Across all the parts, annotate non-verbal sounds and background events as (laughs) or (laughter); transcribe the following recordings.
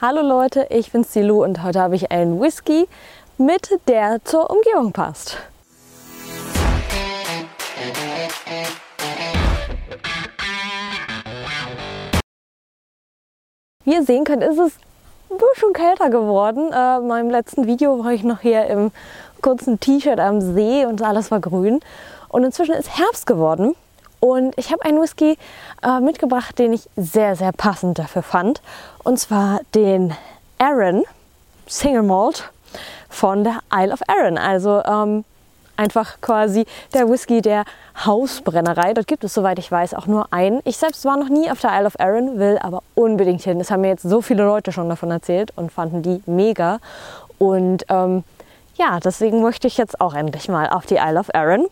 Hallo Leute, ich bin Silu und heute habe ich einen Whisky mit, der zur Umgebung passt. Wie ihr sehen könnt, ist es ein bisschen kälter geworden. Äh, in meinem letzten Video war ich noch hier im kurzen T-Shirt am See und alles war grün. Und inzwischen ist Herbst geworden. Und ich habe einen Whisky äh, mitgebracht, den ich sehr, sehr passend dafür fand. Und zwar den Aaron Single Malt von der Isle of Arran. Also ähm, einfach quasi der Whisky der Hausbrennerei. Dort gibt es, soweit ich weiß, auch nur einen. Ich selbst war noch nie auf der Isle of Arran, will aber unbedingt hin. Das haben mir jetzt so viele Leute schon davon erzählt und fanden die mega. Und ähm, ja, deswegen möchte ich jetzt auch endlich mal auf die Isle of Arran.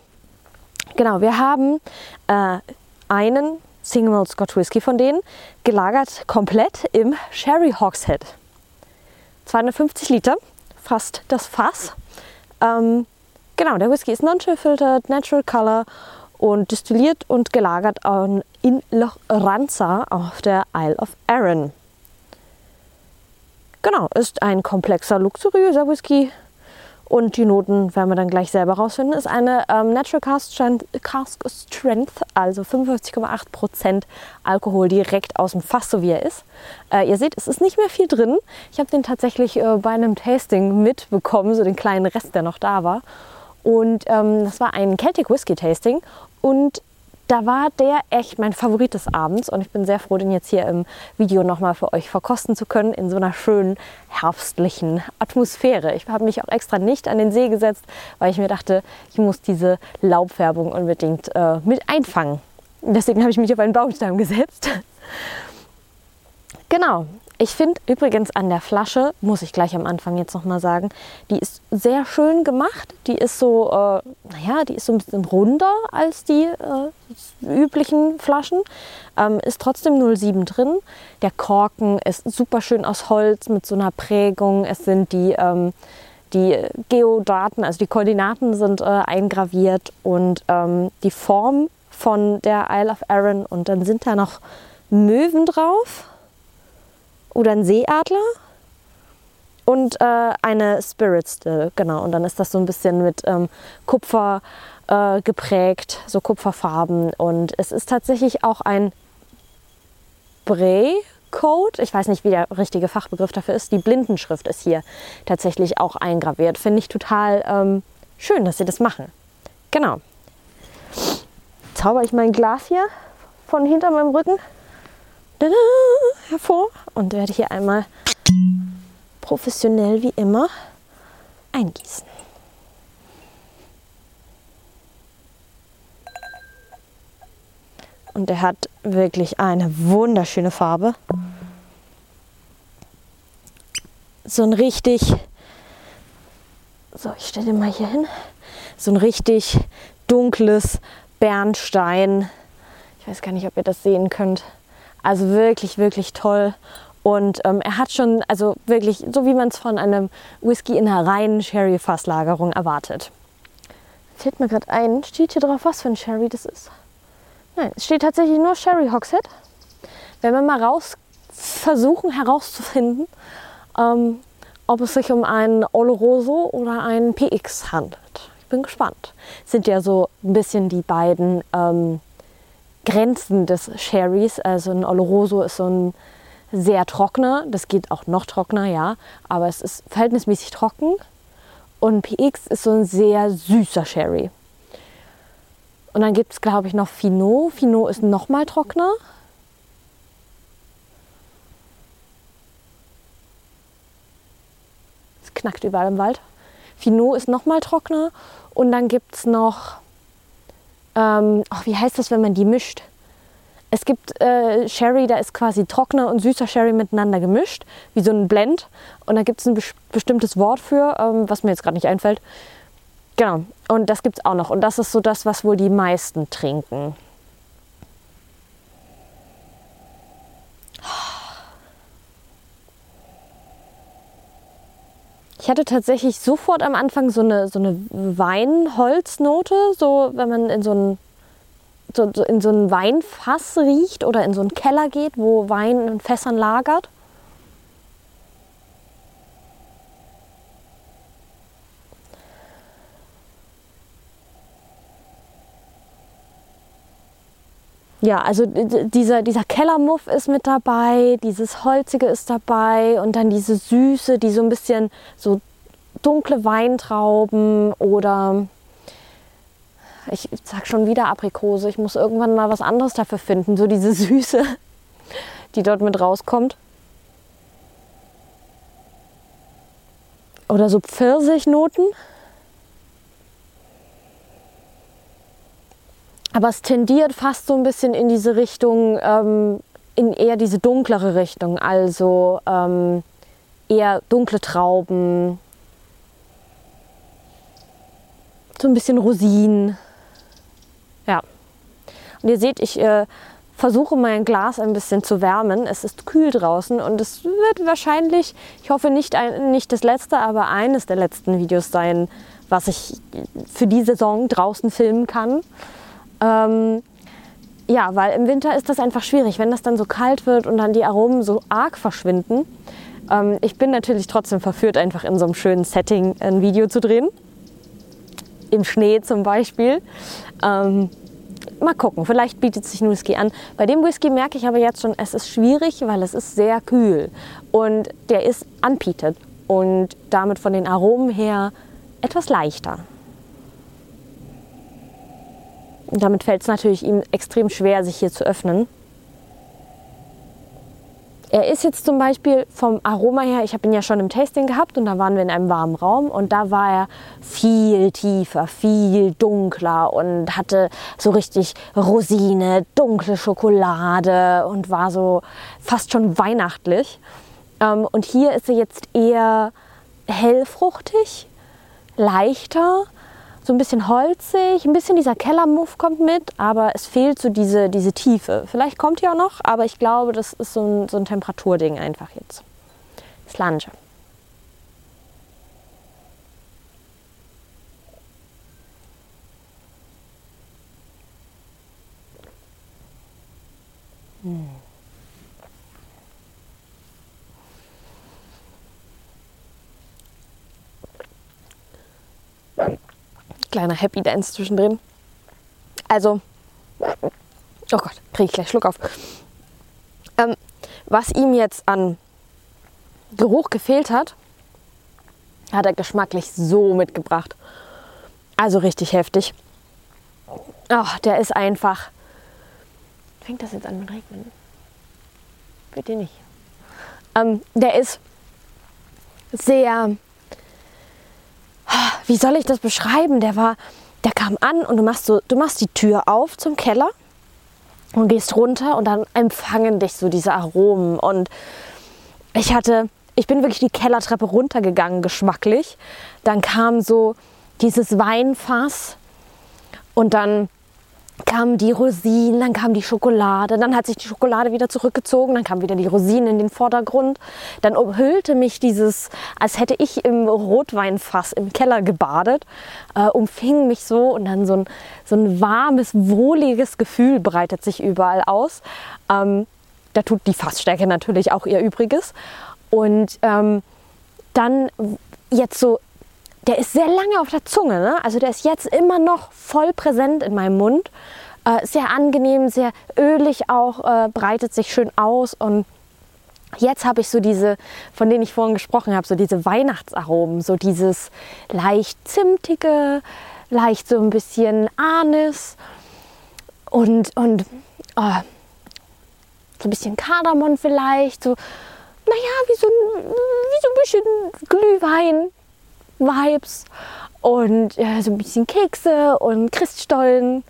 Genau, wir haben äh, einen Single Malt Scotch Whisky von denen, gelagert komplett im Sherry Hogshead. 250 Liter, fast das Fass. Ähm, genau, der Whisky ist non-chill filtered, natural color und destilliert und gelagert in Loch Ranza auf der Isle of Arran. Genau, ist ein komplexer, luxuriöser Whisky, und die Noten werden wir dann gleich selber rausfinden. Ist eine ähm, Natural Cask Strength, Cask Strength also 55,8% Alkohol direkt aus dem Fass, so wie er ist. Äh, ihr seht, es ist nicht mehr viel drin. Ich habe den tatsächlich äh, bei einem Tasting mitbekommen, so den kleinen Rest, der noch da war. Und ähm, das war ein Celtic Whisky Tasting. Und da war der echt mein Favorit des Abends und ich bin sehr froh, den jetzt hier im Video nochmal für euch verkosten zu können in so einer schönen herbstlichen Atmosphäre. Ich habe mich auch extra nicht an den See gesetzt, weil ich mir dachte, ich muss diese Laubfärbung unbedingt äh, mit einfangen. Deswegen habe ich mich auf einen Baumstamm gesetzt. (laughs) genau, ich finde übrigens an der Flasche, muss ich gleich am Anfang jetzt nochmal sagen, die ist sehr schön gemacht. Die ist so, äh, naja, die ist so ein bisschen runder als die äh, üblichen Flaschen. Ähm, ist trotzdem 07 drin. Der Korken ist super schön aus Holz mit so einer Prägung. Es sind die, ähm, die Geodaten, also die Koordinaten sind äh, eingraviert und ähm, die Form von der Isle of Arran. Und dann sind da noch Möwen drauf oder ein Seeadler und äh, eine Spirit Still, genau. Und dann ist das so ein bisschen mit ähm, Kupfer äh, geprägt, so Kupferfarben. Und es ist tatsächlich auch ein Bray-Code. Ich weiß nicht, wie der richtige Fachbegriff dafür ist. Die Blindenschrift ist hier tatsächlich auch eingraviert. Finde ich total ähm, schön, dass sie das machen. Genau. Zauber ich mein Glas hier von hinter meinem Rücken hervor und werde hier einmal professionell wie immer eingießen. Und er hat wirklich eine wunderschöne Farbe. So ein richtig, so ich stelle den mal hier hin, so ein richtig dunkles Bernstein. Ich weiß gar nicht, ob ihr das sehen könnt. Also wirklich, wirklich toll. Und ähm, er hat schon, also wirklich, so wie man es von einem Whisky in einer reinen Sherry-Fasslagerung erwartet. Fällt mir gerade ein, steht hier drauf, was für ein Sherry das ist? Nein, es steht tatsächlich nur Sherry Hogshead. Wenn wir mal raus versuchen herauszufinden, ähm, ob es sich um einen Oloroso oder einen PX handelt. Ich bin gespannt. Sind ja so ein bisschen die beiden ähm, Grenzen des Sherrys. Also ein Oloroso ist so ein sehr trockener, das geht auch noch trockener, ja, aber es ist verhältnismäßig trocken. Und PX ist so ein sehr süßer Sherry. Und dann gibt es, glaube ich, noch Finot. Finot ist noch mal trockener. Es knackt überall im Wald. Finot ist noch mal trockener. Und dann gibt es noch ähm, ach, wie heißt das, wenn man die mischt? Es gibt äh, Sherry, da ist quasi trockener und süßer Sherry miteinander gemischt, wie so ein Blend. Und da gibt es ein bestimmtes Wort für, ähm, was mir jetzt gerade nicht einfällt. Genau, und das gibt es auch noch. Und das ist so das, was wohl die meisten trinken. Ich hatte tatsächlich sofort am Anfang so eine, so eine Weinholznote, so wenn man in so ein so, so in so ein Weinfass riecht oder in so einen Keller geht, wo Wein in Fässern lagert. Ja, also dieser, dieser Kellermuff ist mit dabei, dieses Holzige ist dabei und dann diese Süße, die so ein bisschen so dunkle Weintrauben oder ich sag schon wieder Aprikose. Ich muss irgendwann mal was anderes dafür finden. So diese (laughs) Süße, die dort mit rauskommt. Oder so Pfirsichnoten. Aber es tendiert fast so ein bisschen in diese Richtung, ähm, in eher diese dunklere Richtung. Also ähm, eher dunkle Trauben, so ein bisschen Rosinen. Ja. Und ihr seht, ich äh, versuche mein Glas ein bisschen zu wärmen. Es ist kühl draußen und es wird wahrscheinlich, ich hoffe nicht, ein, nicht das letzte, aber eines der letzten Videos sein, was ich für die Saison draußen filmen kann. Ähm, ja, weil im Winter ist das einfach schwierig, wenn das dann so kalt wird und dann die Aromen so arg verschwinden. Ähm, ich bin natürlich trotzdem verführt, einfach in so einem schönen Setting ein Video zu drehen. Im Schnee zum Beispiel. Ähm, mal gucken, vielleicht bietet sich ein Whisky an. Bei dem Whisky merke ich aber jetzt schon, es ist schwierig, weil es ist sehr kühl und der ist unpeated und damit von den Aromen her etwas leichter. Und damit fällt es natürlich ihm extrem schwer, sich hier zu öffnen. Er ist jetzt zum Beispiel vom Aroma her, ich habe ihn ja schon im Tasting gehabt und da waren wir in einem warmen Raum und da war er viel tiefer, viel dunkler und hatte so richtig Rosine, dunkle Schokolade und war so fast schon weihnachtlich. Ähm, und hier ist er jetzt eher hellfruchtig, leichter so ein bisschen holzig, ein bisschen dieser Kellermuff kommt mit, aber es fehlt so diese, diese Tiefe. Vielleicht kommt die auch noch, aber ich glaube, das ist so ein, so ein Temperaturding einfach jetzt. Slange. Kleiner Happy Dance zwischendrin. Also, oh Gott, kriege ich gleich Schluck auf. Ähm, was ihm jetzt an Geruch gefehlt hat, hat er geschmacklich so mitgebracht. Also richtig heftig. Oh, der ist einfach. Fängt das jetzt an mit Regnen? Bitte nicht. Ähm, der ist sehr wie soll ich das beschreiben? Der war, der kam an und du machst so, du machst die Tür auf zum Keller und gehst runter und dann empfangen dich so diese Aromen und ich hatte, ich bin wirklich die Kellertreppe runtergegangen, geschmacklich. Dann kam so dieses Weinfass und dann kamen die Rosinen, dann kam die Schokolade, dann hat sich die Schokolade wieder zurückgezogen, dann kam wieder die Rosinen in den Vordergrund. Dann umhüllte mich dieses, als hätte ich im Rotweinfass im Keller gebadet, äh, umfing mich so und dann so ein, so ein warmes, wohliges Gefühl breitet sich überall aus. Ähm, da tut die Fassstärke natürlich auch ihr Übriges. Und ähm, dann jetzt so der ist sehr lange auf der Zunge. Ne? Also der ist jetzt immer noch voll präsent in meinem Mund. Äh, sehr angenehm, sehr ölig auch, äh, breitet sich schön aus. Und jetzt habe ich so diese, von denen ich vorhin gesprochen habe, so diese Weihnachtsaromen, so dieses leicht zimtige, leicht so ein bisschen Anis und, und oh, so ein bisschen Kardamom vielleicht, so, naja, wie so, wie so ein bisschen Glühwein, Vibes und ja, so ein bisschen Kekse und Christstollen.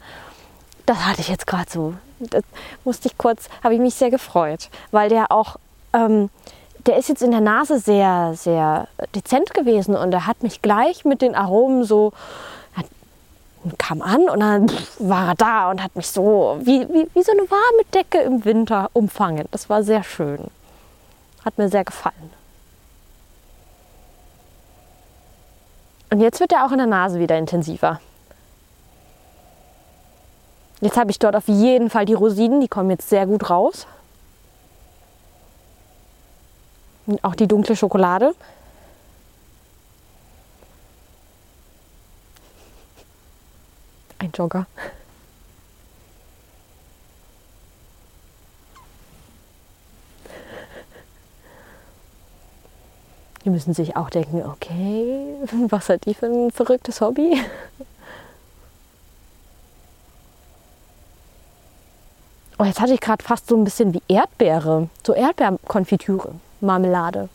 Das hatte ich jetzt gerade so. Das musste ich kurz, habe ich mich sehr gefreut, weil der auch, ähm, der ist jetzt in der Nase sehr, sehr dezent gewesen und er hat mich gleich mit den Aromen so, kam an und dann war er da und hat mich so wie, wie, wie so eine warme Decke im Winter umfangen. Das war sehr schön. Hat mir sehr gefallen. Und jetzt wird er auch in der Nase wieder intensiver. Jetzt habe ich dort auf jeden Fall die Rosinen, die kommen jetzt sehr gut raus. Und auch die dunkle Schokolade. Ein Jogger. Die müssen sich auch denken, okay, (laughs) was hat die für ein verrücktes Hobby? Oh, jetzt hatte ich gerade fast so ein bisschen wie Erdbeere, so Erdbeerkonfitüre, Marmelade.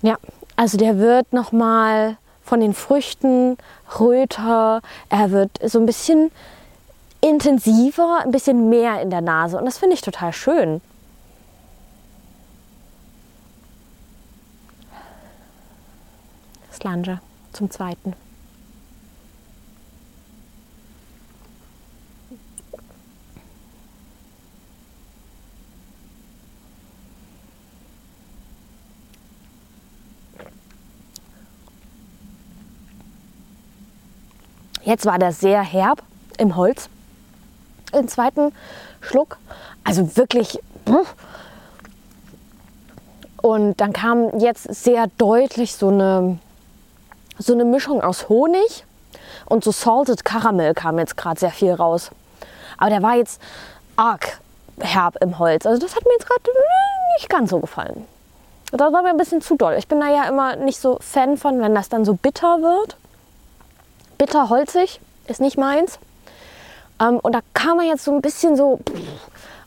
Ja, also der wird nochmal von den Früchten röter, er wird so ein bisschen intensiver, ein bisschen mehr in der Nase und das finde ich total schön. Slanger zum zweiten. Jetzt war der sehr herb im Holz. Im zweiten Schluck, also wirklich. Und dann kam jetzt sehr deutlich so eine, so eine Mischung aus Honig und so Salted Caramel kam jetzt gerade sehr viel raus. Aber der war jetzt arg herb im Holz. Also das hat mir jetzt gerade nicht ganz so gefallen. Das war mir ein bisschen zu doll. Ich bin da ja immer nicht so Fan von, wenn das dann so bitter wird bitter holzig, ist nicht meins. Ähm, und da kam er jetzt so ein bisschen so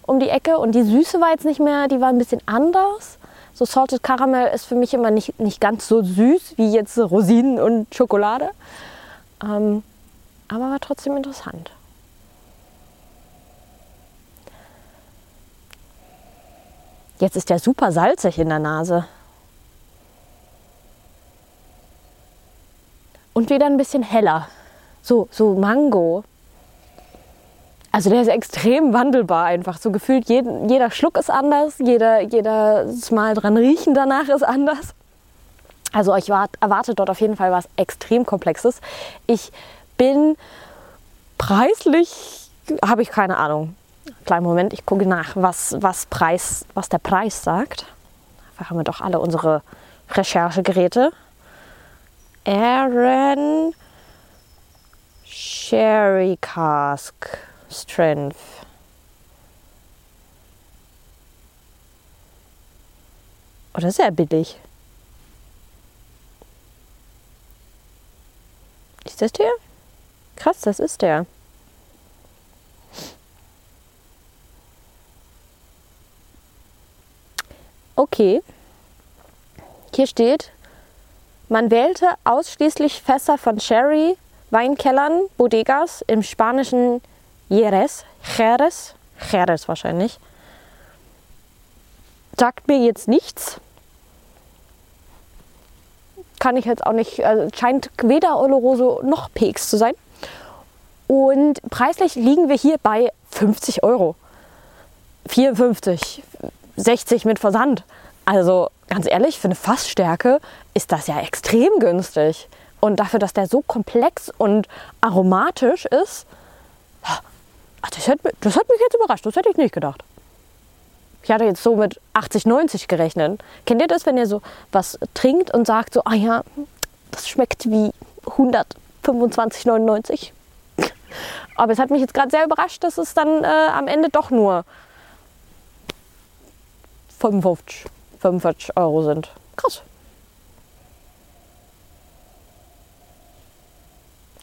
um die Ecke und die Süße war jetzt nicht mehr, die war ein bisschen anders. So Salted Caramel ist für mich immer nicht, nicht ganz so süß wie jetzt Rosinen und Schokolade. Ähm, aber war trotzdem interessant. Jetzt ist der super salzig in der Nase. und wieder ein bisschen heller. So, so Mango. Also der ist extrem wandelbar einfach. So gefühlt jeden, jeder Schluck ist anders, jeder, jedes Mal dran riechen danach ist anders. Also euch erwartet dort auf jeden Fall was extrem Komplexes. Ich bin preislich, habe ich keine Ahnung. Kleinen Moment, ich gucke nach, was, was, Preis, was der Preis sagt. Dafür haben wir doch alle unsere Recherchegeräte. Aaron Sherry Cask Strength. Oder sehr billig. Ist das der? Krass, das ist der. Okay. Hier steht man wählte ausschließlich Fässer von Sherry, Weinkellern, Bodegas im spanischen Jerez, Jerez, Jerez wahrscheinlich. Sagt mir jetzt nichts. Kann ich jetzt auch nicht, also scheint weder Oloroso noch Peaks zu sein. Und preislich liegen wir hier bei 50 Euro. 54, 60 mit Versand. Also ganz ehrlich, für eine Fassstärke ist das ja extrem günstig. Und dafür, dass der so komplex und aromatisch ist, das hat, das hat mich jetzt überrascht. Das hätte ich nicht gedacht. Ich hatte jetzt so mit 80, 90 gerechnet. Kennt ihr das, wenn ihr so was trinkt und sagt so, ah ja, das schmeckt wie 125,99? (laughs) Aber es hat mich jetzt gerade sehr überrascht, dass es dann äh, am Ende doch nur 55 45 Euro sind. Krass.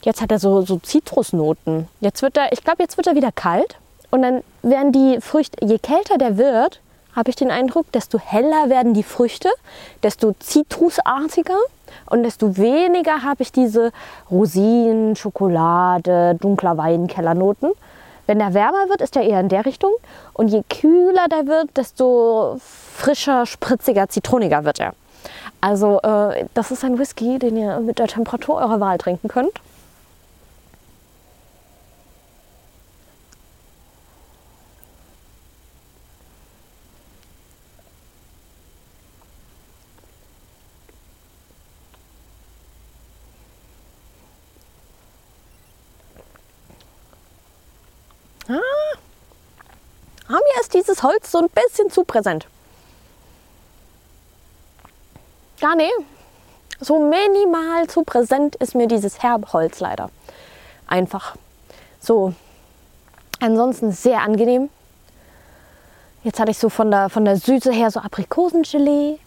Jetzt hat er so, so Zitrusnoten. Jetzt wird er, ich glaube, jetzt wird er wieder kalt. Und dann werden die Früchte, je kälter der wird, habe ich den Eindruck, desto heller werden die Früchte, desto zitrusartiger und desto weniger habe ich diese Rosinen, Schokolade, dunkler Weinkellernoten. Wenn der wärmer wird, ist er eher in der Richtung. Und je kühler der wird, desto frischer, spritziger, zitroniger wird er. Also äh, das ist ein Whisky, den ihr mit der Temperatur eurer Wahl trinken könnt. Ist dieses Holz so ein bisschen zu präsent. Ja, nee. So minimal zu präsent ist mir dieses Herbholz leider. Einfach. So. Ansonsten sehr angenehm. Jetzt hatte ich so von der, von der Süße her so Aprikosengelee.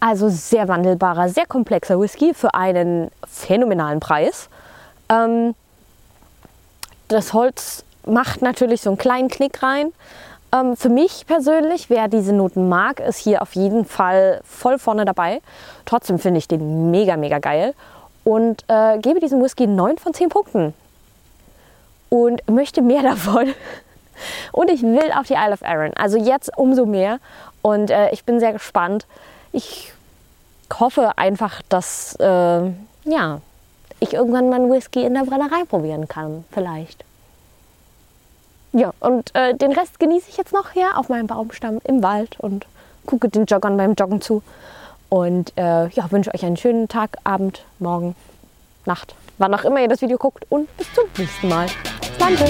Also sehr wandelbarer, sehr komplexer Whisky für einen phänomenalen Preis. Ähm, das Holz macht natürlich so einen kleinen Knick rein. Ähm, für mich persönlich, wer diese Noten mag, ist hier auf jeden Fall voll vorne dabei. Trotzdem finde ich den mega, mega geil und äh, gebe diesem Whisky 9 von 10 Punkten. Und möchte mehr (laughs) davon. Und ich will auf die Isle of Arran. Also jetzt umso mehr. Und äh, ich bin sehr gespannt. Ich hoffe einfach, dass äh, ja, ich irgendwann mal einen Whisky in der Brennerei probieren kann. Vielleicht. Ja, und äh, den Rest genieße ich jetzt noch hier auf meinem Baumstamm im Wald und gucke den Joggern beim Joggen zu. Und äh, ja, wünsche euch einen schönen Tag, Abend, Morgen, Nacht, wann auch immer ihr das Video guckt. Und bis zum nächsten Mal. Danke.